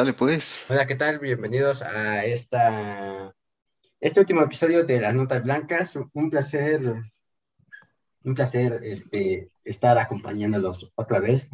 Dale pues. Hola, ¿qué tal? Bienvenidos a esta, este último episodio de Las Notas Blancas. Un placer, un placer este, estar acompañándolos otra vez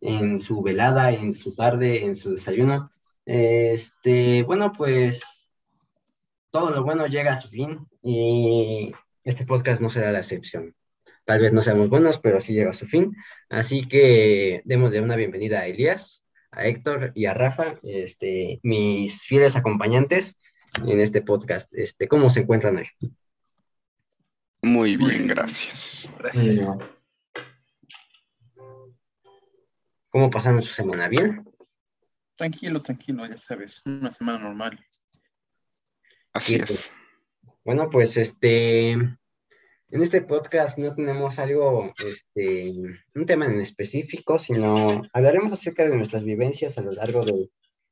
en su velada, en su tarde, en su desayuno. Este, bueno, pues todo lo bueno llega a su fin y este podcast no será la excepción. Tal vez no seamos buenos, pero sí llega a su fin. Así que démosle una bienvenida a Elías a Héctor y a Rafa, este, mis fieles acompañantes en este podcast. Este, ¿Cómo se encuentran hoy? Muy bien, gracias. ¿Cómo pasaron su semana? ¿Bien? Tranquilo, tranquilo, ya sabes, una semana normal. Así pues, es. Bueno, pues este, en este podcast no tenemos algo, este, un tema en específico, sino hablaremos acerca de nuestras vivencias a lo largo de,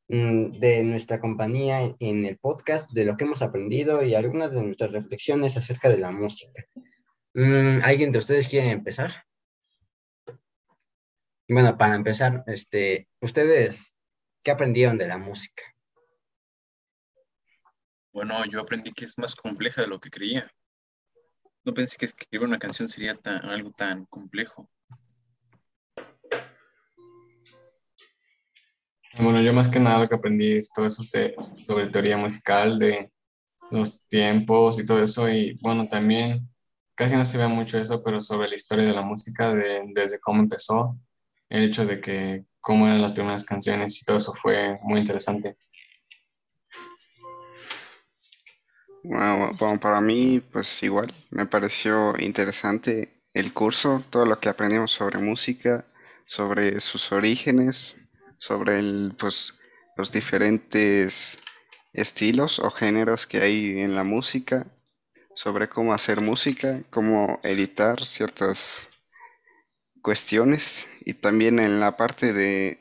mm, de nuestra compañía en el podcast, de lo que hemos aprendido y algunas de nuestras reflexiones acerca de la música. Mm, ¿Alguien de ustedes quiere empezar? Bueno, para empezar, este, ¿ustedes qué aprendieron de la música? Bueno, yo aprendí que es más compleja de lo que creía. No pensé que escribir una canción sería tan, algo tan complejo. Bueno, yo más que nada lo que aprendí es todo eso sobre teoría musical, de los tiempos y todo eso. Y bueno, también casi no se ve mucho eso, pero sobre la historia de la música, de, desde cómo empezó, el hecho de que cómo eran las primeras canciones y todo eso fue muy interesante. Bueno, para mí, pues igual, me pareció interesante el curso, todo lo que aprendimos sobre música, sobre sus orígenes, sobre el, pues, los diferentes estilos o géneros que hay en la música, sobre cómo hacer música, cómo editar ciertas cuestiones y también en la parte de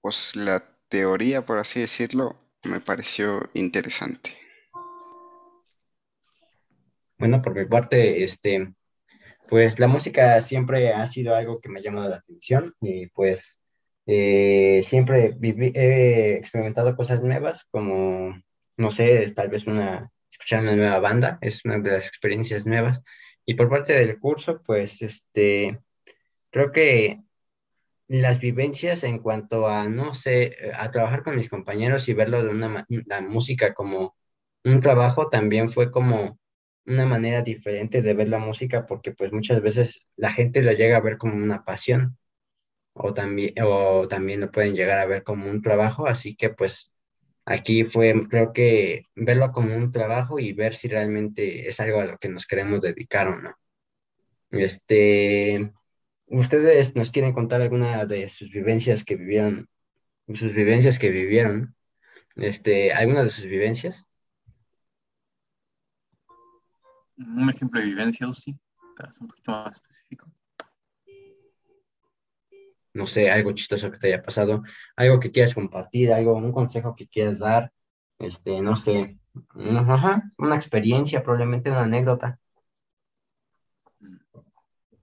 pues la teoría, por así decirlo, me pareció interesante. Bueno, por mi parte, este, pues la música siempre ha sido algo que me ha llamado la atención y pues eh, siempre he experimentado cosas nuevas, como, no sé, tal vez una, escuchar una nueva banda, es una de las experiencias nuevas. Y por parte del curso, pues, este, creo que las vivencias en cuanto a, no sé, a trabajar con mis compañeros y verlo de una, la música como un trabajo también fue como una manera diferente de ver la música porque pues muchas veces la gente lo llega a ver como una pasión o también, o también lo pueden llegar a ver como un trabajo, así que pues aquí fue creo que verlo como un trabajo y ver si realmente es algo a lo que nos queremos dedicar o no. Este, ¿ustedes nos quieren contar alguna de sus vivencias que vivieron, sus vivencias que vivieron? Este, ¿alguna de sus vivencias? Un ejemplo de vivencia, sí, para ser un poquito más específico. No sé, algo chistoso que te haya pasado, algo que quieras compartir, algo, un consejo que quieras dar, este, no sé, una experiencia, probablemente una anécdota.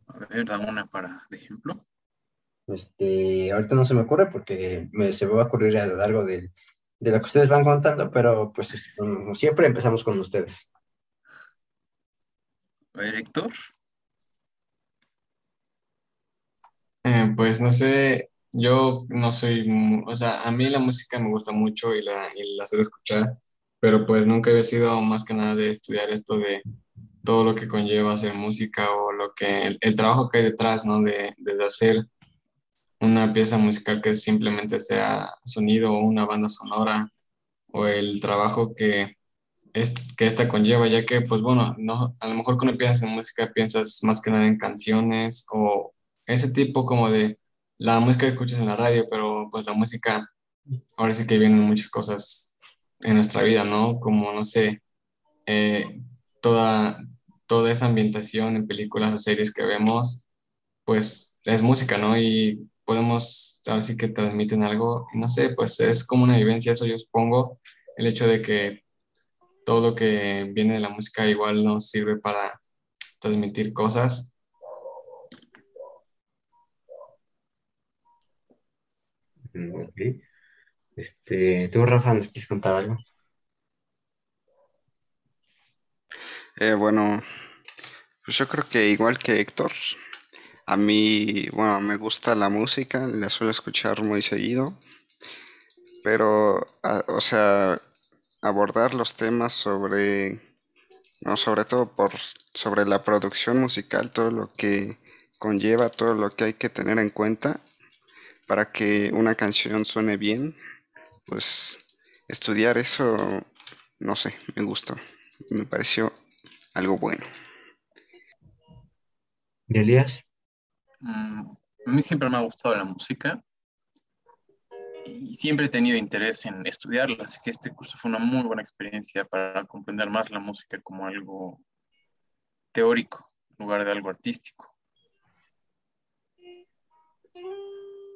A ver, dame una para de ejemplo. Este, ahorita no se me ocurre porque me, se me va a ocurrir a lo largo de, de lo que ustedes van contando, pero pues como siempre empezamos con ustedes. A Héctor. Eh, pues no sé, yo no soy, o sea, a mí la música me gusta mucho y la, y la suelo escuchar, pero pues nunca he sido más que nada de estudiar esto de todo lo que conlleva hacer música o lo que, el, trabajo que hay detrás, ¿no? De, desde hacer una pieza musical que simplemente sea sonido o una banda sonora o el trabajo que que esta conlleva, ya que, pues bueno, no, a lo mejor cuando piensas en música piensas más que nada en canciones o ese tipo como de la música que escuchas en la radio, pero pues la música, ahora sí que vienen muchas cosas en nuestra vida, ¿no? Como, no sé, eh, toda, toda esa ambientación en películas o series que vemos, pues es música, ¿no? Y podemos, ahora sí que transmiten algo, no sé, pues es como una vivencia, eso yo supongo, el hecho de que todo lo que viene de la música igual nos sirve para transmitir cosas. Mm, Este, ¿tú, Rafa, nos quieres contar algo? Eh, bueno, pues yo creo que igual que Héctor, a mí, bueno, me gusta la música, la suelo escuchar muy seguido, pero, a- o sea, abordar los temas sobre, no, sobre todo por, sobre la producción musical, todo lo que conlleva, todo lo que hay que tener en cuenta para que una canción suene bien, pues estudiar eso, no sé, me gustó, me pareció algo bueno. ¿Y Elías? Mm, a mí siempre me ha gustado la música y siempre he tenido interés en estudiarla, así que este curso fue una muy buena experiencia para comprender más la música como algo teórico en lugar de algo artístico.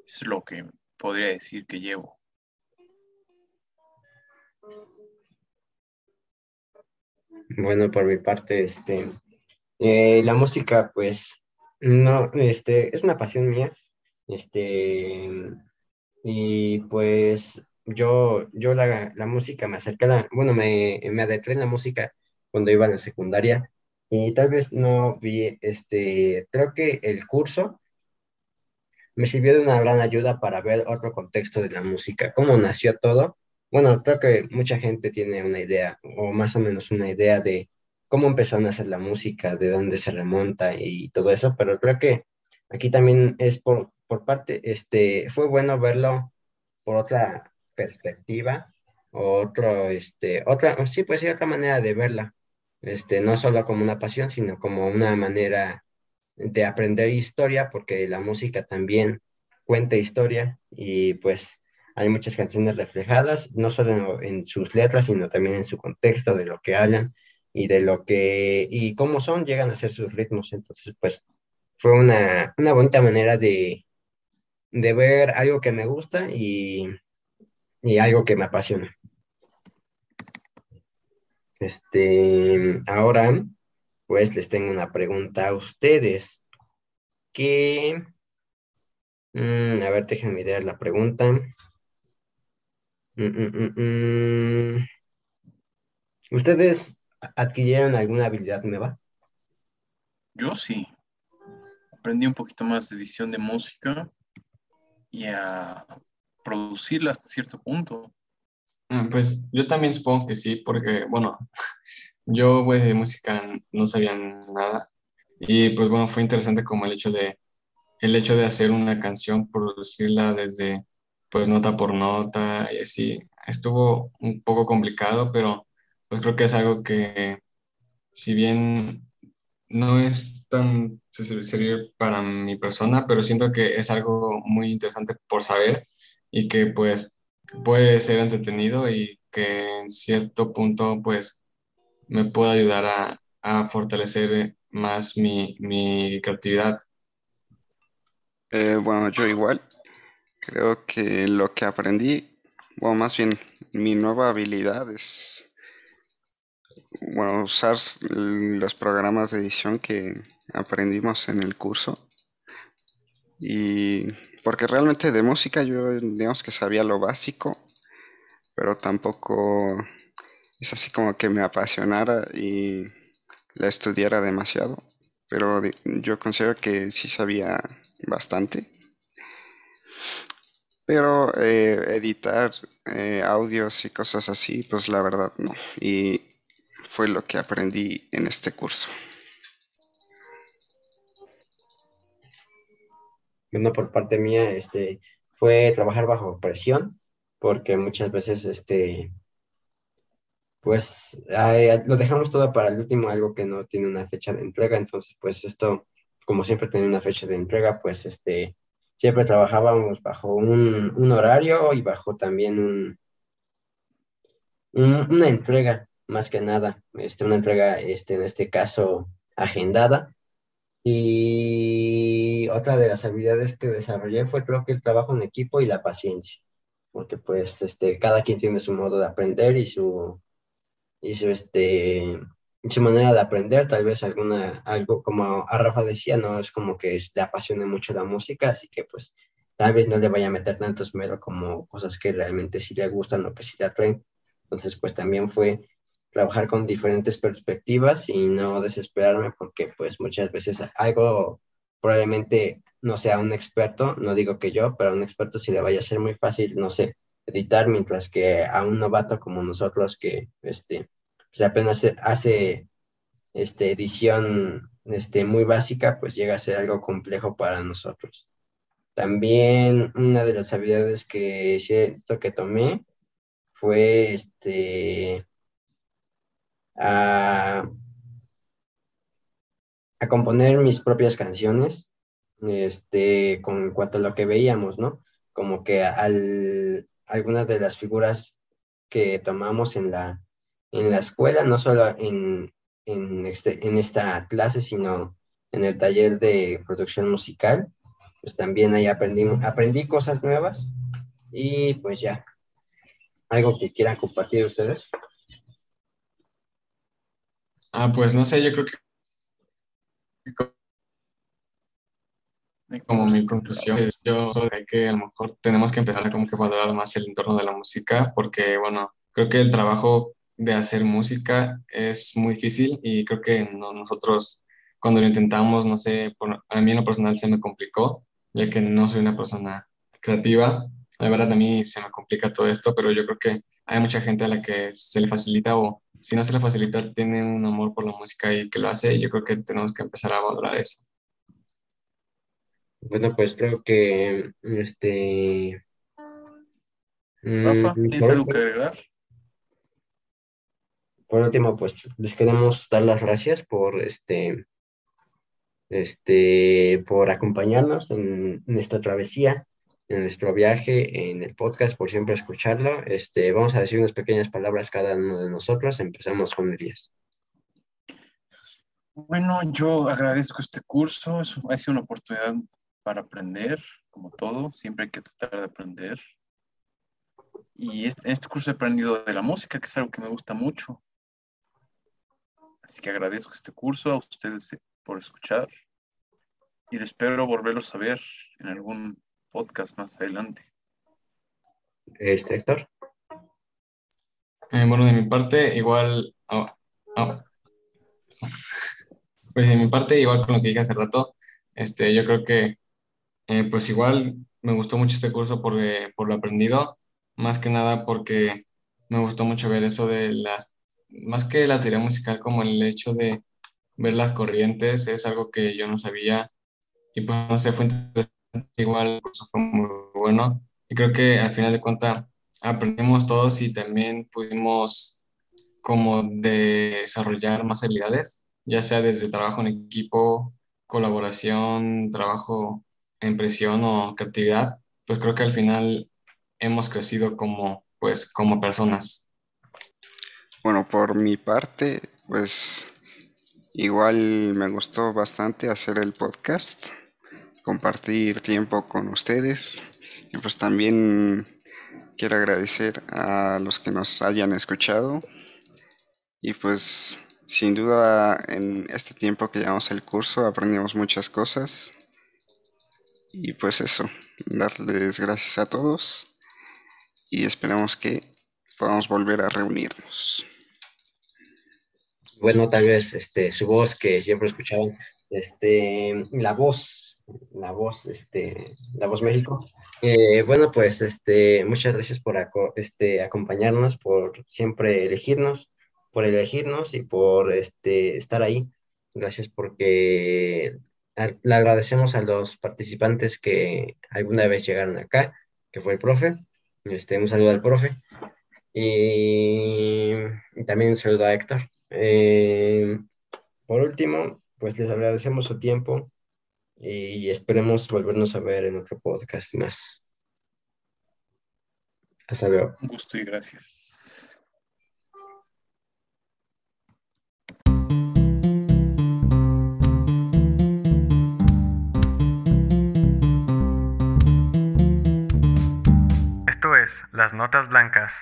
Es lo que podría decir que llevo. Bueno, por mi parte, este, eh, la música, pues, no, este, es una pasión mía, este, y pues yo, yo la, la música me acerqué a la, bueno, me, me adentré en la música cuando iba a la secundaria, y tal vez no vi, este, creo que el curso me sirvió de una gran ayuda para ver otro contexto de la música, cómo nació todo. Bueno, creo que mucha gente tiene una idea, o más o menos una idea de cómo empezó a nacer la música, de dónde se remonta y todo eso, pero creo que aquí también es por, por parte, este, fue bueno verlo por otra perspectiva, otro, este, otra, sí, pues sí, otra manera de verla, este, no solo como una pasión, sino como una manera de aprender historia, porque la música también cuenta historia y pues hay muchas canciones reflejadas, no solo en, en sus letras, sino también en su contexto de lo que hablan y de lo que, y cómo son, llegan a ser sus ritmos. Entonces, pues fue una, una bonita manera de, de ver algo que me gusta y, y algo que me apasiona. Este, ahora, pues les tengo una pregunta a ustedes. ¿Qué? Mm, a ver, déjenme leer la pregunta. Mm, mm. ¿Ustedes adquirieron alguna habilidad nueva? Yo sí, aprendí un poquito más de edición de música y a producirla hasta cierto punto. Mm, Pues yo también supongo que sí, porque, bueno, yo pues de música no sabía nada y pues bueno, fue interesante como el hecho de, el hecho de hacer una canción, producirla desde pues nota por nota y así, estuvo un poco complicado, pero pues creo que es algo que si bien no es tan serio para mi persona, pero siento que es algo muy interesante por saber y que pues puede ser entretenido y que en cierto punto pues me puede ayudar a, a fortalecer más mi, mi creatividad. Eh, bueno, yo igual creo que lo que aprendí, bueno, más bien mi nueva habilidad es, bueno, usar los programas de edición que aprendimos en el curso. Y porque realmente de música yo, digamos que sabía lo básico, pero tampoco es así como que me apasionara y la estudiara demasiado. Pero yo considero que sí sabía bastante. Pero eh, editar eh, audios y cosas así, pues la verdad no. Y fue lo que aprendí en este curso. Bueno, por parte mía, este, fue trabajar bajo presión, porque muchas veces, este, pues, lo dejamos todo para el último, algo que no tiene una fecha de entrega, entonces, pues, esto, como siempre tenía una fecha de entrega, pues, este, siempre trabajábamos bajo un, un horario y bajo también un, un- una entrega, más que nada, este, una entrega, este, en este caso, agendada. Y otra de las habilidades que desarrollé fue creo que el trabajo en equipo y la paciencia, porque pues este, cada quien tiene su modo de aprender y su, y su, este, su manera de aprender, tal vez alguna, algo como a Rafa decía, no es como que le apasione mucho la música, así que pues tal vez no le vaya a meter tanto esmero como cosas que realmente sí le gustan o que sí le atraen. Entonces, pues también fue trabajar con diferentes perspectivas y no desesperarme porque pues muchas veces algo probablemente no sea un experto, no digo que yo, pero a un experto sí le vaya a ser muy fácil, no sé, editar, mientras que a un novato como nosotros que este, pues apenas hace este, edición este, muy básica, pues llega a ser algo complejo para nosotros. También una de las habilidades que siento que tomé fue este, a, a componer mis propias canciones este, con cuanto a lo que veíamos, ¿no? Como que al, algunas de las figuras que tomamos en la, en la escuela, no solo en, en, este, en esta clase, sino en el taller de producción musical, pues también ahí aprendí, aprendí cosas nuevas y pues ya, algo que quieran compartir ustedes. Ah, pues no sé, yo creo que como mi conclusión es, yo solo creo que a lo mejor tenemos que empezar a como que valorar más el entorno de la música, porque bueno, creo que el trabajo de hacer música es muy difícil y creo que nosotros cuando lo intentamos, no sé, a mí en lo personal se me complicó, ya que no soy una persona creativa. La verdad a mí se me complica todo esto, pero yo creo que hay mucha gente a la que se le facilita o si no se le facilita, tiene un amor por la música y que lo hace, yo creo que tenemos que empezar a valorar eso. Bueno, pues creo que este... Rafa, mm, ¿tienes algo que agregar? Por último, pues les queremos dar las gracias por este, este, por acompañarnos en, esta travesía, en nuestro viaje, en el podcast, por siempre escucharlo. Este, vamos a decir unas pequeñas palabras cada uno de nosotros. Empezamos con Elías. Bueno, yo agradezco este curso. Es, ha sido una oportunidad para aprender, como todo. Siempre hay que tratar de aprender. Y este, este curso he aprendido de la música, que es algo que me gusta mucho. Así que agradezco este curso a ustedes por escuchar y espero volverlos a ver en algún podcast más adelante. Este, Héctor. Eh, bueno, de mi parte, igual. Oh, oh. Pues de mi parte, igual con lo que dije hace rato, este, yo creo que, eh, pues igual me gustó mucho este curso por, eh, por lo aprendido, más que nada porque me gustó mucho ver eso de las más que la teoría musical, como el hecho de ver las corrientes, es algo que yo no sabía y pues no sé, fue interesante, igual el curso fue muy bueno. Y creo que al final de cuentas aprendimos todos y también pudimos como desarrollar más habilidades, ya sea desde trabajo en equipo, colaboración, trabajo en presión o creatividad, pues creo que al final hemos crecido como pues como personas. Bueno, por mi parte, pues igual me gustó bastante hacer el podcast, compartir tiempo con ustedes. Y pues también quiero agradecer a los que nos hayan escuchado. Y pues sin duda en este tiempo que llevamos el curso aprendimos muchas cosas. Y pues eso, darles gracias a todos. Y esperamos que podamos volver a reunirnos bueno, tal vez este, su voz que siempre escuchaban, este, la voz, la voz, este, la voz México. Eh, bueno, pues este, muchas gracias por este, acompañarnos, por siempre elegirnos, por elegirnos y por este, estar ahí. Gracias porque le agradecemos a los participantes que alguna vez llegaron acá, que fue el profe. Este, un saludo al profe. Y, y también un saludo a Héctor. Eh, por último, pues les agradecemos su tiempo y esperemos volvernos a ver en otro podcast más. Hasta luego. Un gusto y gracias. Esto es Las Notas Blancas.